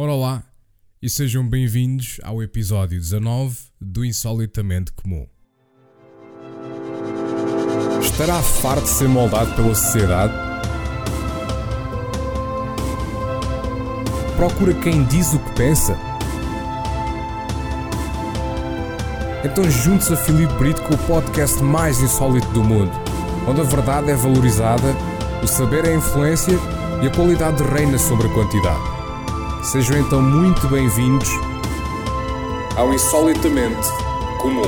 Ora lá, e sejam bem-vindos ao episódio 19 do Insolitamente Comum. Estará farto de ser moldado pela sociedade? Procura quem diz o que pensa? Então junte-se a Filipe Brito com o podcast mais insólito do mundo, onde a verdade é valorizada, o saber é influência e a qualidade reina sobre a quantidade. Sejam então muito bem-vindos ao Insolitamente Comum.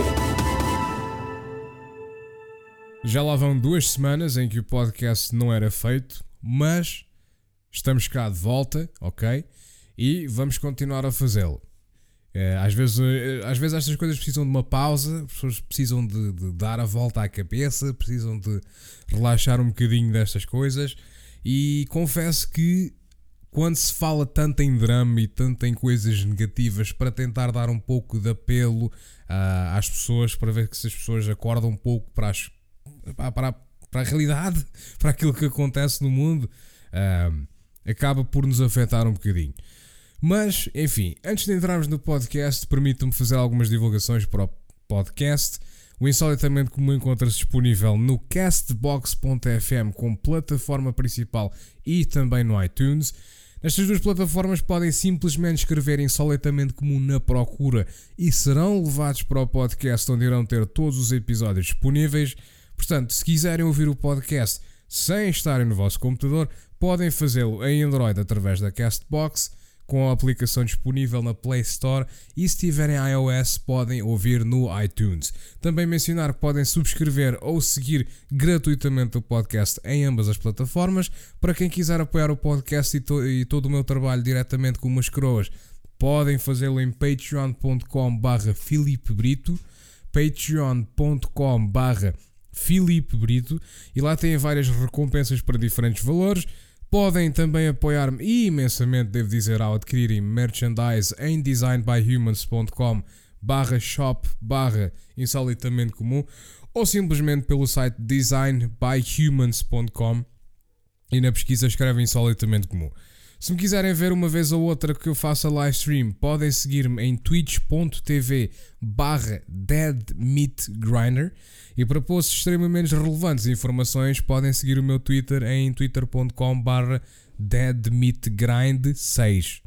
Já lá vão duas semanas em que o podcast não era feito, mas estamos cá de volta, ok? E vamos continuar a fazê-lo. É, às, vezes, eh, às vezes estas coisas precisam de uma pausa, as pessoas precisam de, de, dar a volta à cabeça, precisam de relaxar um bocadinho destas coisas. E confesso que quando se fala tanto em drama e tanto em coisas negativas para tentar dar um pouco de apelo uh, às pessoas, para ver que se as pessoas acordam um pouco para, as, para, para a realidade, para aquilo que acontece no mundo, uh, acaba por nos afetar um bocadinho. Mas, enfim, antes de entrarmos no podcast, permitam-me fazer algumas divulgações para o podcast. O Insolitamente Comum encontra-se disponível no castbox.fm como plataforma principal e também no iTunes. Nestas duas plataformas podem simplesmente escrever Insolitamente Comum na procura e serão levados para o podcast onde irão ter todos os episódios disponíveis. Portanto, se quiserem ouvir o podcast sem estarem no vosso computador, podem fazê-lo em Android através da Castbox com a aplicação disponível na Play Store e se tiverem iOS podem ouvir no iTunes. Também mencionar que podem subscrever ou seguir gratuitamente o podcast em ambas as plataformas. Para quem quiser apoiar o podcast e, to e todo o meu trabalho diretamente com umas croas, podem fazê-lo em patreon.com barra Brito patreon.com barra Brito e lá têm várias recompensas para diferentes valores Podem também apoiar-me imensamente, devo dizer, ao adquirirem merchandise em designbyhumans.com barra shop barra insolitamente comum ou simplesmente pelo site designbyhumans.com e na pesquisa escrevem insolitamente comum. Se me quiserem ver uma vez ou outra que eu faça live stream, podem seguir-me em twitch.tv barra deadmeatgrinder. E para posts extremamente relevantes e informações podem seguir o meu Twitter em twitter.com barra deadmeatgrind6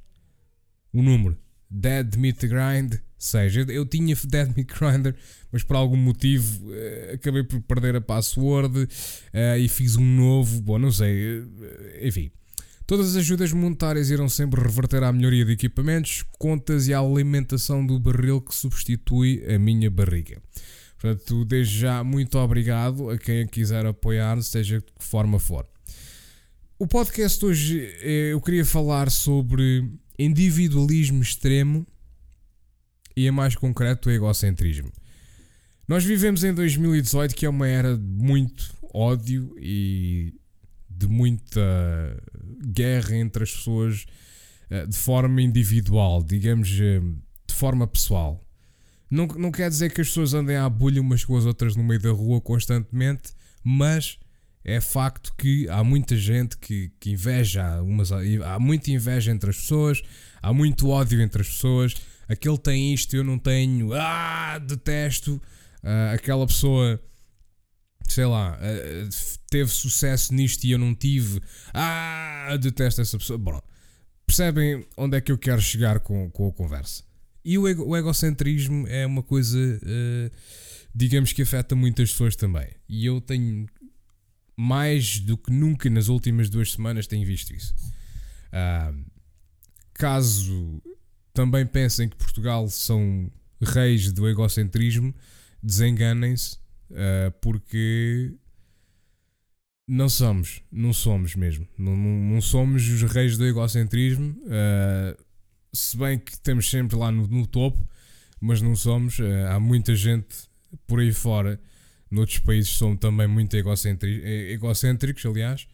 o número deadmeatgrind6 eu, eu tinha Dead Meat Grinder mas por algum motivo uh, acabei por perder a password uh, e fiz um novo, bom não sei, uh, enfim Todas as ajudas monetárias irão sempre reverter à melhoria de equipamentos, contas e à alimentação do barril que substitui a minha barriga. Portanto, desde já, muito obrigado a quem quiser apoiar, seja de que forma for. O podcast hoje eh, eu queria falar sobre individualismo extremo e, em mais concreto, egocentrismo. Nós vivemos em 2018, que é uma era de muito ódio e de muita guerra entre as pessoas eh, de forma individual, digamos, eh, de forma pessoal. Não, não quer dizer que as pessoas andem à bulha umas com as outras no meio da rua constantemente, mas é facto que há muita gente que, que inveja, umas, há muita inveja entre as pessoas, há muito ódio entre as pessoas. Aquele tem isto, eu não tenho, ah, detesto. Uh, aquela pessoa sei lá, eh, teve sucesso nisto e eu não tive. Ah, detesto essa pessoa. Bom, percebem onde é que eu quero chegar com, com a conversa? E o, ego, o egocentrismo é uma coisa, uh, digamos que afeta muitas pessoas também. E eu tenho, mais do que nunca nas últimas duas semanas, tenho visto isso. Uh, caso também pensem que Portugal são reis do egocentrismo, desenganem-se Uh, porque não somos, não somos mesmo. Não, não, não somos os reis do egocentrismo. Uh, se bem que estamos sempre lá no, no topo, mas não somos. Uh, há muita gente por aí fora, noutros países, são também muito egocêntricos, aliás.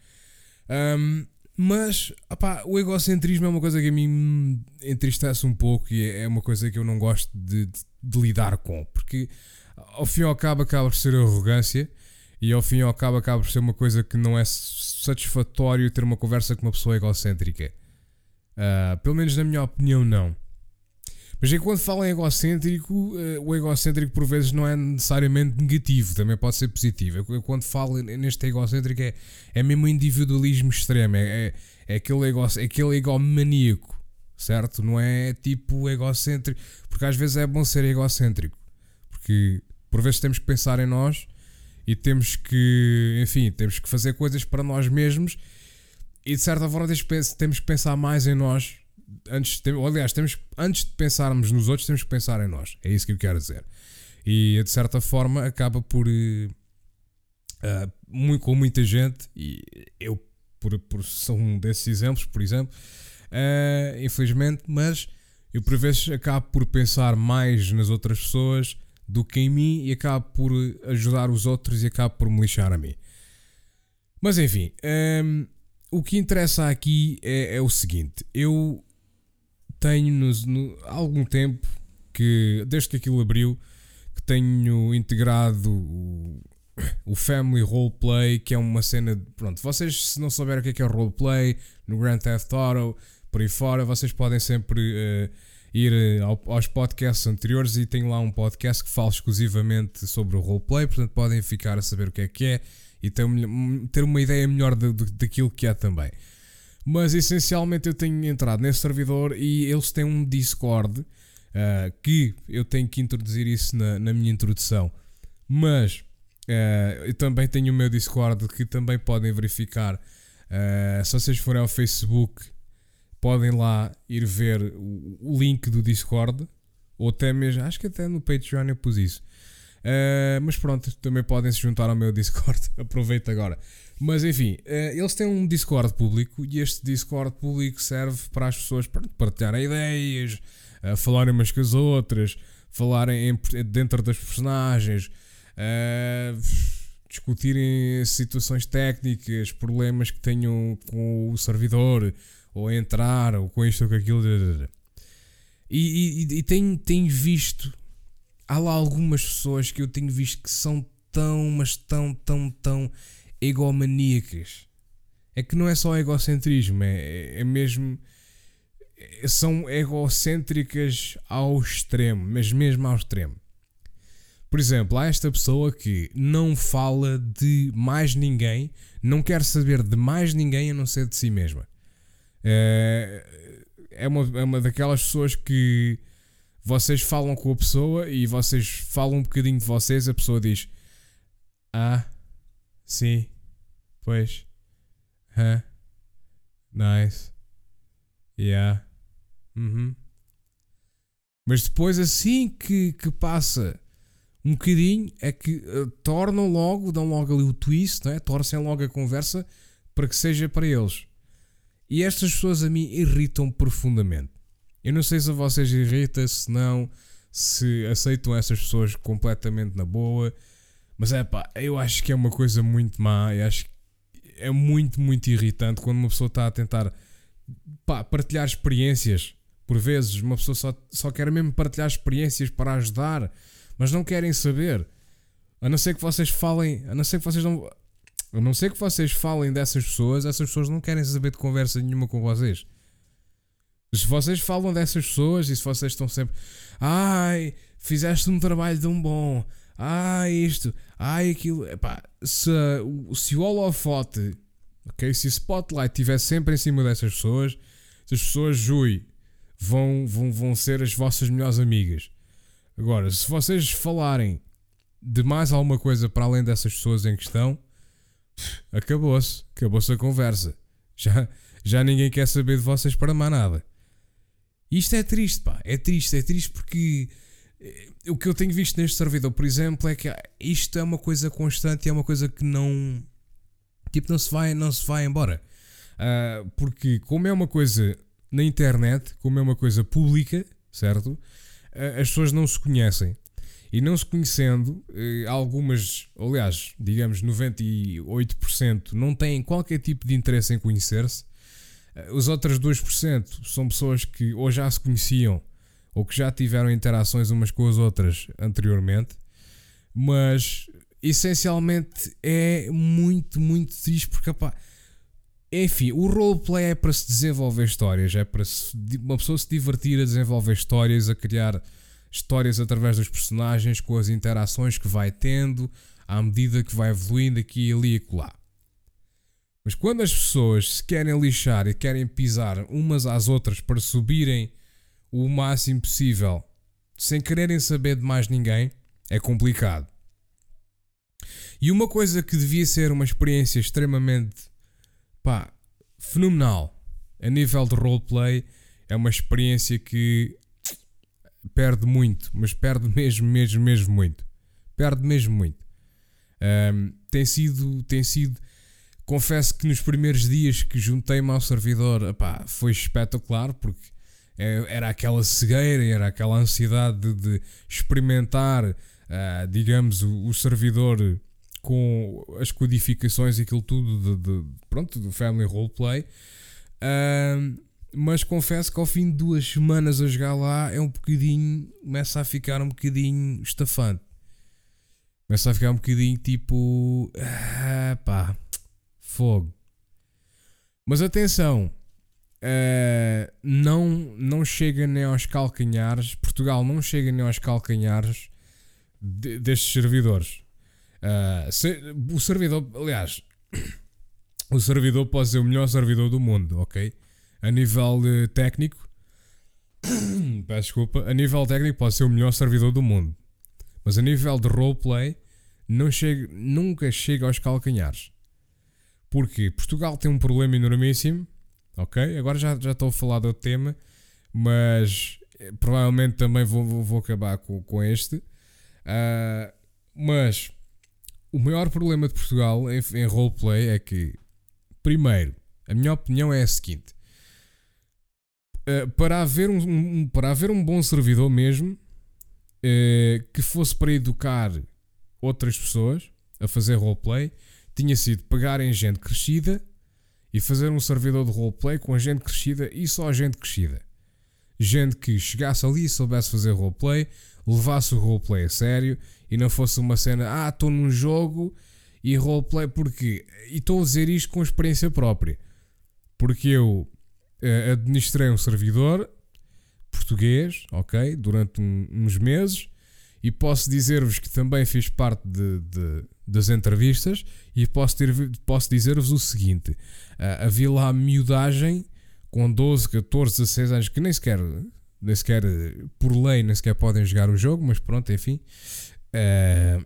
Um, mas opá, o egocentrismo é uma coisa que a mim me entristece um pouco e é, é uma coisa que eu não gosto de, de, de lidar com, porque ao fim e ao cabo acaba por ser arrogância e ao fim e ao cabo acaba por ser uma coisa que não é satisfatório ter uma conversa com uma pessoa egocêntrica. Uh, pelo menos na minha opinião, não. Mas quando falo em egocêntrico, uh, o egocêntrico por vezes não é necessariamente negativo, também pode ser positivo. Eu, quando falo neste egocêntrico é, é mesmo individualismo extremo, é, é, é aquele, ego, é aquele egomaníaco, certo? Não é tipo egocêntrico, porque às vezes é bom ser egocêntrico, porque por vezes temos que pensar em nós e temos que, enfim, temos que fazer coisas para nós mesmos e de certa forma temos que pensar mais em nós antes de, aliás, temos, antes de pensarmos nos outros, temos que pensar em nós. É isso que eu quero dizer. E de certa forma acaba por. Uh, muito, com muita gente, e eu por, por, sou um desses exemplos, por exemplo, uh, infelizmente, mas eu por vezes acabo por pensar mais nas outras pessoas do que em mim e acabo por ajudar os outros e acabo por me lixar a mim. Mas enfim, um, o que interessa aqui é, é o seguinte: eu tenho nos, no, há algum tempo que, desde que aquilo abriu, que tenho integrado o, o Family Roleplay, que é uma cena. De, pronto, vocês, se não souberem o que é, que é roleplay, no Grand Theft Auto, por aí fora, vocês podem sempre uh, ir eh, ao, aos podcasts anteriores e tenho lá um podcast que fala exclusivamente sobre o roleplay, portanto podem ficar a saber o que é que é e ter, ter uma ideia melhor de, de, daquilo que é também. Mas essencialmente eu tenho entrado nesse servidor e eles têm um Discord uh, que eu tenho que introduzir isso na, na minha introdução. Mas uh, eu também tenho o meu Discord que também podem verificar. Uh, se vocês forem ao Facebook, podem lá ir ver o, link do Discord. Ou até mesmo, acho que até no Patreon eu pus isso. mas pronto, também podem se juntar ao meu Discord. Aproveito agora. Mas enfim, uh, eles têm um Discord público e este Discord público serve para as pessoas partilharem ideias, uh, falarem umas com as outras, falarem em, dentro das personagens, uh, discutirem situações técnicas, problemas que tenham com o servidor, ou entrar, ou com isto ou com aquilo. E, e, e tenho, tenho visto, há lá algumas pessoas que eu tenho visto que são tão, mas tão, tão, tão egomaníacas. É que não é só egocentrismo, é, é mesmo. É, são egocêntricas ao extremo, mas mesmo ao extremo. Por exemplo, há esta pessoa que não fala de mais ninguém, não quer saber de mais ninguém a não ser de si mesma. É, é, uma, é uma daquelas pessoas que vocês falam com a pessoa e vocês falam um bocadinho de vocês, a pessoa diz: Ah, Sim. Pois. Huh? Nice. Yeah. Uhum. Mas depois, assim que, que passa um bocadinho, é que uh, tornam logo, dão logo ali o twist, não é? torcem logo a conversa para que seja para eles. E estas pessoas a mim irritam profundamente. Eu não sei se a vocês irrita, se não, se aceitam essas pessoas completamente na boa mas é pá, eu acho que é uma coisa muito má. Eu acho que é muito, muito irritante quando uma pessoa está a tentar pá, partilhar experiências. Por vezes, uma pessoa só, só quer mesmo partilhar experiências para ajudar, mas não querem saber. A não ser que vocês falem, a não ser que vocês não. A não ser que vocês falem dessas pessoas, essas pessoas não querem saber de conversa nenhuma com vocês. Se vocês falam dessas pessoas e se vocês estão sempre, ai, fizeste um trabalho tão bom, ah, isto, ah, aquilo. Epá, se, se o holofote, ok? Se o spotlight estiver sempre em cima dessas pessoas, as pessoas, jui, vão, vão, vão ser as vossas melhores amigas. Agora, se vocês falarem de mais alguma coisa para além dessas pessoas em questão, acabou-se. Acabou-se a conversa. Já, já ninguém quer saber de vocês para mais nada. Isto é triste, pá. É triste, é triste porque o que eu tenho visto neste servidor, por exemplo, é que isto é uma coisa constante é uma coisa que não tipo não se vai, não se vai embora. Uh, porque como é uma coisa na internet, como é uma coisa pública, certo? Uh, as pessoas não se conhecem. E não se conhecendo, uh, algumas, aliás, digamos 98% não têm qualquer tipo de interesse em conhecer-se. Os outros 2% são pessoas que ou já se conheciam ou que já tiveram interações umas com as outras anteriormente, mas essencialmente é muito, muito triste porque enfim, o roleplay é para se desenvolver histórias, é para se, uma pessoa se divertir a desenvolver histórias, a criar histórias através dos personagens, com as interações que vai tendo, à medida que vai evoluindo aqui, ali e colar. Mas quando as pessoas se querem lixar e querem pisar umas às outras para subirem o máximo possível, sem quererem saber de mais ninguém, é complicado. E uma coisa que devia ser uma experiência extremamente pá, fenomenal a nível de roleplay é uma experiência que perde muito, mas perde mesmo, mesmo, mesmo muito. Perde mesmo muito. Um, tem sido, tem sido, confesso que nos primeiros dias que juntei-me ao servidor, epá, foi espetacular porque é, era aquela cegueira, era aquela ansiedade de, de experimentar, uh, digamos, o, o servidor com as codificações e aquilo tudo de, de, pronto, do Family Roleplay. Uh, mas confesso que ao fim de duas semanas a jogar lá é um bocadinho. começa a ficar um bocadinho estafante. Começa a ficar um bocadinho tipo. Ah, pá, fogo. Mas atenção, uh, não, não chega nem aos calcanhares. Portugal não chega nem aos calcanhares de, destes servidores. Uh, se, o servidor, aliás, o servidor pode ser o melhor servidor do mundo, ok? A nível uh, técnico, peço desculpa, a nível técnico pode ser o melhor servidor do mundo, mas a nível de roleplay, não chega, nunca chega aos calcanhares. Porque Portugal tem um problema enormíssimo, ok? Agora já, já estou a falar do tema, mas eh, provavelmente também vou, vou, vou acabar com, com este. Uh, mas o maior problema de Portugal em, em roleplay é que, primeiro, a minha opinião é a seguinte: uh, para, haver um, um, para haver um bom servidor mesmo, uh, que fosse para educar outras pessoas a fazer roleplay, tinha sido pegarem gente crescida e fazer um servidor de roleplay com a gente crescida e só a gente crescida. Gente que chegasse ali e soubesse fazer roleplay, levasse o roleplay a sério e não fosse uma cena, ah, estou num jogo e roleplay, porque. E estou a dizer isto com experiência própria, porque eu uh, administrei um servidor português, ok, durante um, uns meses e posso dizer-vos que também fiz parte de, de, das entrevistas e posso, posso dizer-vos o seguinte: uh, havia lá miudagem com 12, 14, 16 anos que nem sequer, nem sequer por lei, nem sequer podem jogar o jogo, mas pronto, enfim. Uh,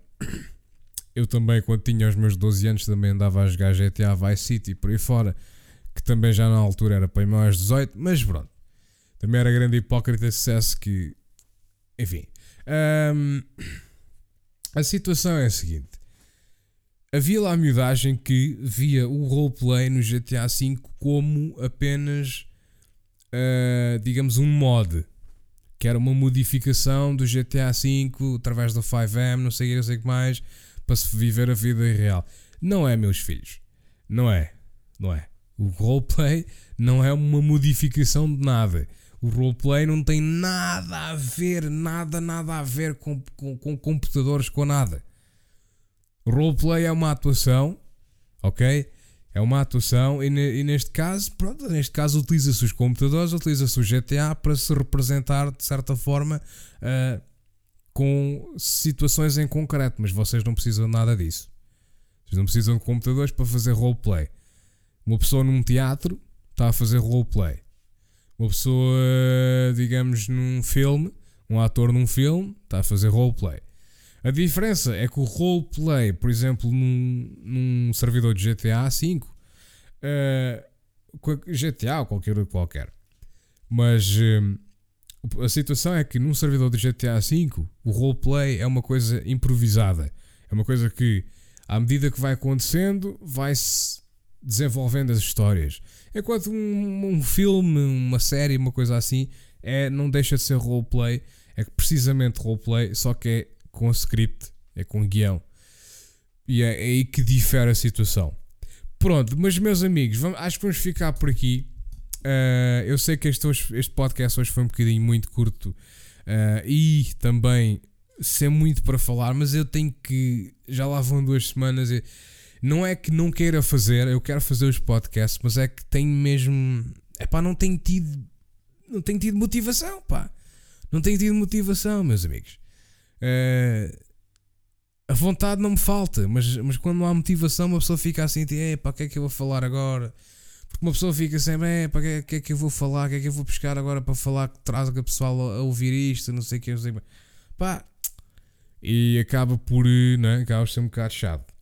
eu também, quando tinha os meus 12 anos, também andava a jogar GTA Vice City por aí fora, que também já na altura era para maiores 18, mas pronto. Também era grande hipócrita sucesso que. Enfim. Um, a situação é a seguinte. Havia lá a miudagem que via o roleplay no GTA V como apenas, uh, digamos, um mod que era uma modificação do GTA V através do 5M, não sei o que mais, para se viver a vida real. Não é, meus filhos. Não é. Não é. O roleplay não é uma modificação de nada. O roleplay não tem nada a ver, nada, nada a ver com, com, com computadores, com nada. O roleplay é uma atuação, ok? É uma atuação e, e, neste caso, pronto, neste caso utiliza-se os computadores, utiliza-se o GTA para se representar de certa forma uh, com situações em concreto, mas vocês não precisam nada disso. Vocês não precisam de computadores para fazer roleplay. Uma pessoa num teatro está a fazer roleplay. Uma pessoa, digamos, num filme, um ator num filme, está a fazer roleplay. A diferença é que o roleplay, por exemplo, num, num servidor de GTA V, uh, GTA ou qualquer outro qualquer, mas uh, a situação é que num servidor de GTA V o roleplay é uma coisa improvisada. É uma coisa que, à medida que vai acontecendo, vai-se desenvolvendo as histórias. Enquanto um, um filme, uma série, uma coisa assim, é, não deixa de ser roleplay. É precisamente roleplay, só que é com script, é com guião. E é, é aí que difere a situação. Pronto, mas meus amigos, vamos, acho que vamos ficar por aqui. Uh, eu sei que este, hoje, este podcast hoje foi um bocadinho muito curto uh, e também sem muito para falar, mas eu tenho que. Já lá vão duas semanas. Eu, Não é que não queira fazer, eu quero fazer os podcasts, mas é que tenho mesmo. É pá, não tenho tido. Não tenho tido motivação, pá. Não tenho tido motivação, meus amigos. Uh, a vontade não me falta, mas, mas quando não há motivação, uma pessoa fica assim, tipo, pá, o que é que eu vou falar agora? Porque uma pessoa fica sempre, é, o que, que é que eu vou falar? Que é que eu vou pescar agora para falar que traz o pessoal a, a ouvir isto? Não sei o que, não sei Pá, e acaba por, né, acaba por ser um bocado chato.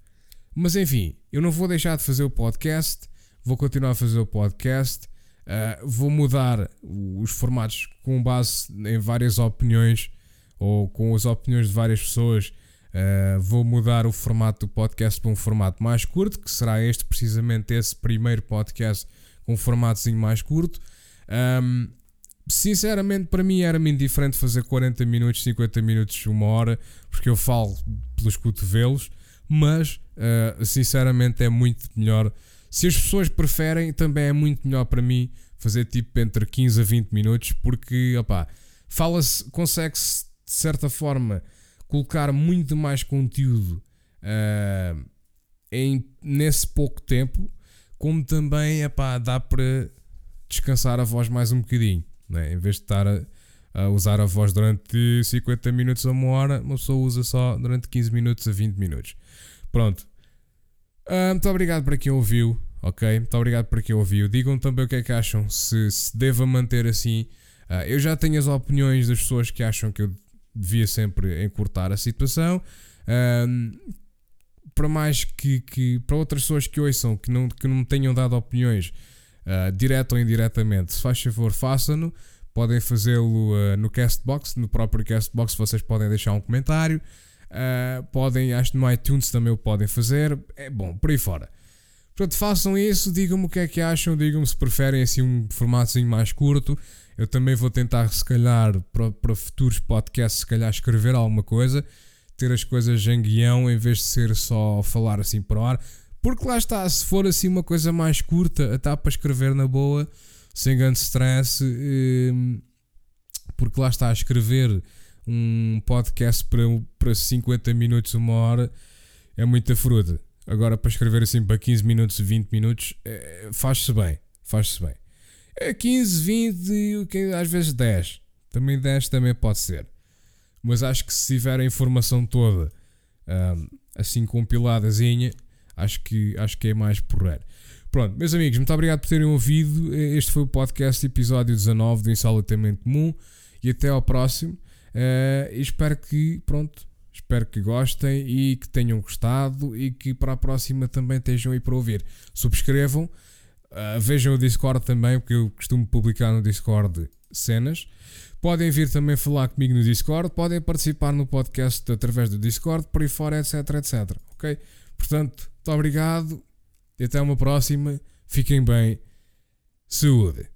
Mas enfim, eu não vou deixar de fazer o podcast, vou continuar a fazer o podcast, uh, vou mudar os formatos com base em várias opiniões ou com as opiniões de várias pessoas. Uh, vou mudar o formato do podcast para um formato mais curto, que será este precisamente esse primeiro podcast com um formatozinho mais curto. Um, sinceramente, para mim era-me indiferente fazer 40 minutos, 50 minutos, uma hora, porque eu falo pelos cotovelos mas uh, sinceramente é muito melhor. Se as pessoas preferem, também é muito melhor para mim fazer tipo entre 15 a 20 minutos, porque opá, fala-se, consegue-se de certa forma colocar muito mais conteúdo uh, em, nesse pouco tempo, como também epá, dá para descansar a voz mais um bocadinho, né? em vez de estar a, a usar a voz durante 50 minutos a uma hora, uma pessoa usa só durante 15 minutos a 20 minutos. Pronto. Uh, muito obrigado para quem ouviu, ok? Muito obrigado para quem ouviu. Digam também o que é que acham, se, se deva manter assim. Uh, eu já tenho as opiniões das pessoas que acham que eu devia sempre encurtar a situação. Uh, para mais que, que para outras pessoas que ouçam que não, que não me tenham dado opiniões uh, direto ou indiretamente, se faz favor, façam-no. Podem fazê-lo uh, no Castbox, no próprio Castbox vocês podem deixar um comentário. Uh, podem, acho que no iTunes também o podem fazer. É bom, por aí fora. Portanto, façam isso, digam-me o que é que acham, digam-me se preferem assim um formato mais curto. Eu também vou tentar, se calhar, para, para futuros podcasts, se calhar escrever alguma coisa, ter as coisas em guião em vez de ser só falar assim o ar. Porque lá está, se for assim uma coisa mais curta, até para escrever na boa, sem grande stress, hum, porque lá está a escrever um podcast para, para 50 minutos, uma hora, é muita fruta. Agora, para escrever assim para 15 minutos, 20 minutos, é, faz-se bem. Faz-se bem. É 15, 20, às vezes 10. Também 10 também pode ser. Mas acho que se tiver a informação toda um, assim compiladazinha, acho que, acho que é mais porreiro. Pronto, meus amigos, muito obrigado por terem ouvido. Este foi o podcast episódio 19 do Insolitamente Comum. E até ao próximo. Uh, espero que, pronto, espero que gostem e que tenham gostado e que para a próxima também estejam aí para ouvir. Subscrevam, uh, vejam o Discord também, porque eu costumo publicar no Discord cenas. Podem vir também falar comigo no Discord, podem participar no podcast através do Discord, por aí fora, etc, etc. Ok? Portanto, muito obrigado e até uma próxima. Fiquem bem. Saúde!